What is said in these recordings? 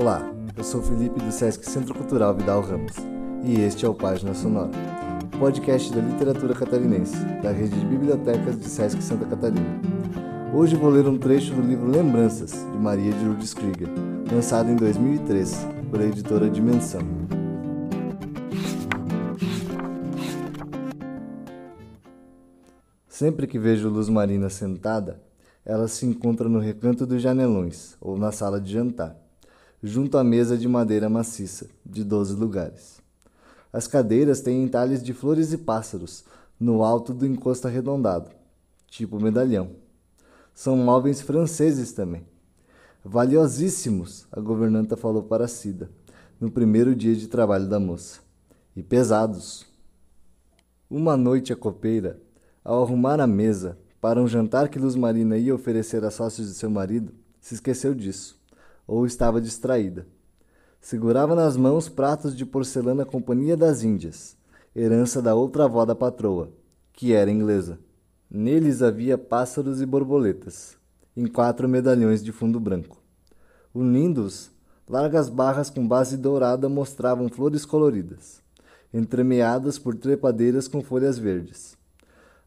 Olá, eu sou Felipe do Sesc Centro Cultural Vidal Ramos e este é o Página Sonora, podcast da literatura catarinense, da rede de bibliotecas de Sesc Santa Catarina. Hoje vou ler um trecho do livro Lembranças, de Maria de Lourdes Krieger, lançado em 2003 por a editora Dimensão. Sempre que vejo Luz Marina sentada, ela se encontra no recanto dos janelões ou na sala de jantar, junto à mesa de madeira maciça, de doze lugares. As cadeiras têm entalhes de flores e pássaros no alto do encosto arredondado, tipo medalhão. São móveis franceses também. Valiosíssimos, a governanta falou para Cida, no primeiro dia de trabalho da moça. E pesados. Uma noite a copeira, ao arrumar a mesa para um jantar que Luz Marina ia oferecer a sócios de seu marido, se esqueceu disso, ou estava distraída. Segurava nas mãos pratos de porcelana Companhia das Índias, herança da outra avó da patroa, que era inglesa. Neles havia pássaros e borboletas, em quatro medalhões de fundo branco. Unindo-os, largas barras com base dourada mostravam flores coloridas, entremeadas por trepadeiras com folhas verdes.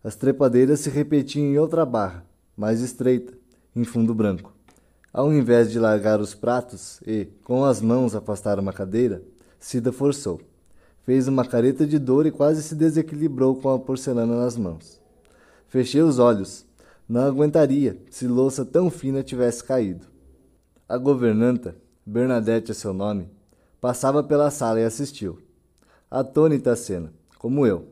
As trepadeiras se repetiam em outra barra, mais estreita, em fundo branco. Ao invés de largar os pratos e, com as mãos, afastar uma cadeira, Cida forçou. Fez uma careta de dor e quase se desequilibrou com a porcelana nas mãos. Fechei os olhos. Não aguentaria se louça tão fina tivesse caído. A governanta, Bernadette é seu nome, passava pela sala e assistiu. Atônita a cena, como eu.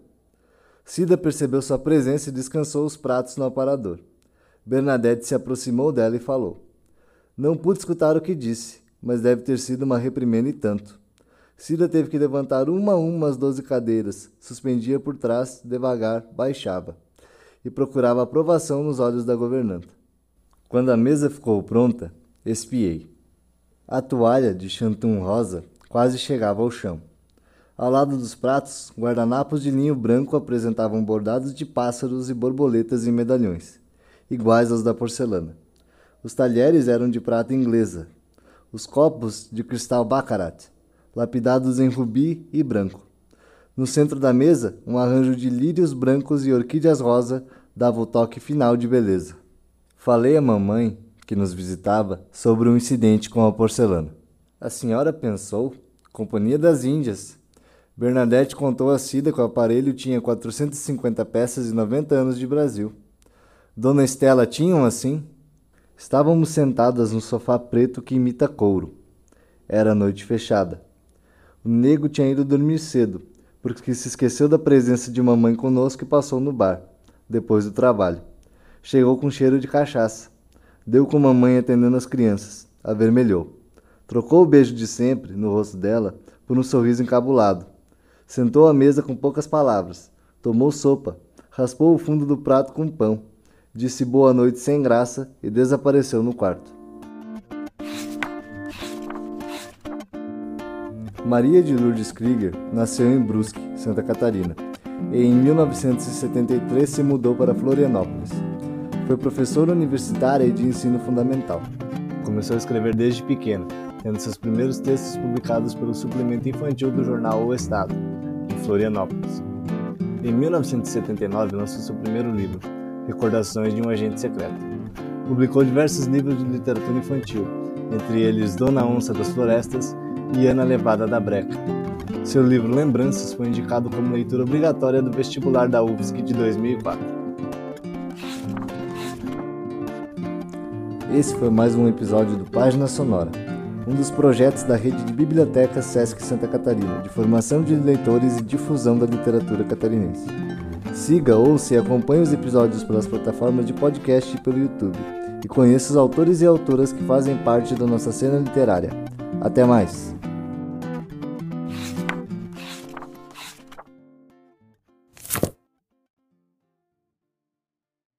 Cida percebeu sua presença e descansou os pratos no aparador. Bernadette se aproximou dela e falou: Não pude escutar o que disse, mas deve ter sido uma reprimenda e tanto. Cida teve que levantar uma a uma as doze cadeiras, suspendia por trás, devagar, baixava e procurava aprovação nos olhos da governanta. Quando a mesa ficou pronta, espiei. A toalha de chantum rosa quase chegava ao chão. Ao lado dos pratos, guardanapos de linho branco apresentavam bordados de pássaros e borboletas em medalhões, iguais aos da porcelana. Os talheres eram de prata inglesa, os copos de cristal baccarat, lapidados em rubi e branco. No centro da mesa, um arranjo de lírios brancos e orquídeas rosa dava o toque final de beleza. Falei à mamãe, que nos visitava, sobre um incidente com a porcelana. A senhora pensou? Companhia das Índias. Bernadette contou a Cida que o aparelho tinha 450 peças e 90 anos de Brasil. Dona Estela tinha um assim? Estávamos sentadas no sofá preto que imita couro. Era noite fechada. O nego tinha ido dormir cedo porque se esqueceu da presença de mamãe conosco e passou no bar, depois do trabalho. Chegou com cheiro de cachaça. Deu com mamãe atendendo as crianças. Avermelhou. Trocou o beijo de sempre, no rosto dela, por um sorriso encabulado. Sentou à mesa com poucas palavras. Tomou sopa. Raspou o fundo do prato com pão. Disse boa noite sem graça e desapareceu no quarto. Maria de Lourdes Krieger nasceu em Brusque, Santa Catarina, e em 1973 se mudou para Florianópolis. Foi professora universitária e de ensino fundamental. Começou a escrever desde pequena, tendo seus primeiros textos publicados pelo suplemento infantil do jornal O Estado, em Florianópolis. Em 1979 lançou seu primeiro livro, Recordações de um Agente Secreto. Publicou diversos livros de literatura infantil, entre eles Dona Onça das Florestas e Ana Levada da Breca. Seu livro Lembranças foi indicado como leitura obrigatória do vestibular da UFSC de 2004. Esse foi mais um episódio do Página Sonora, um dos projetos da rede de bibliotecas Sesc Santa Catarina, de formação de leitores e difusão da literatura catarinense. Siga, ouça e acompanhe os episódios pelas plataformas de podcast e pelo YouTube, e conheça os autores e autoras que fazem parte da nossa cena literária. Até mais!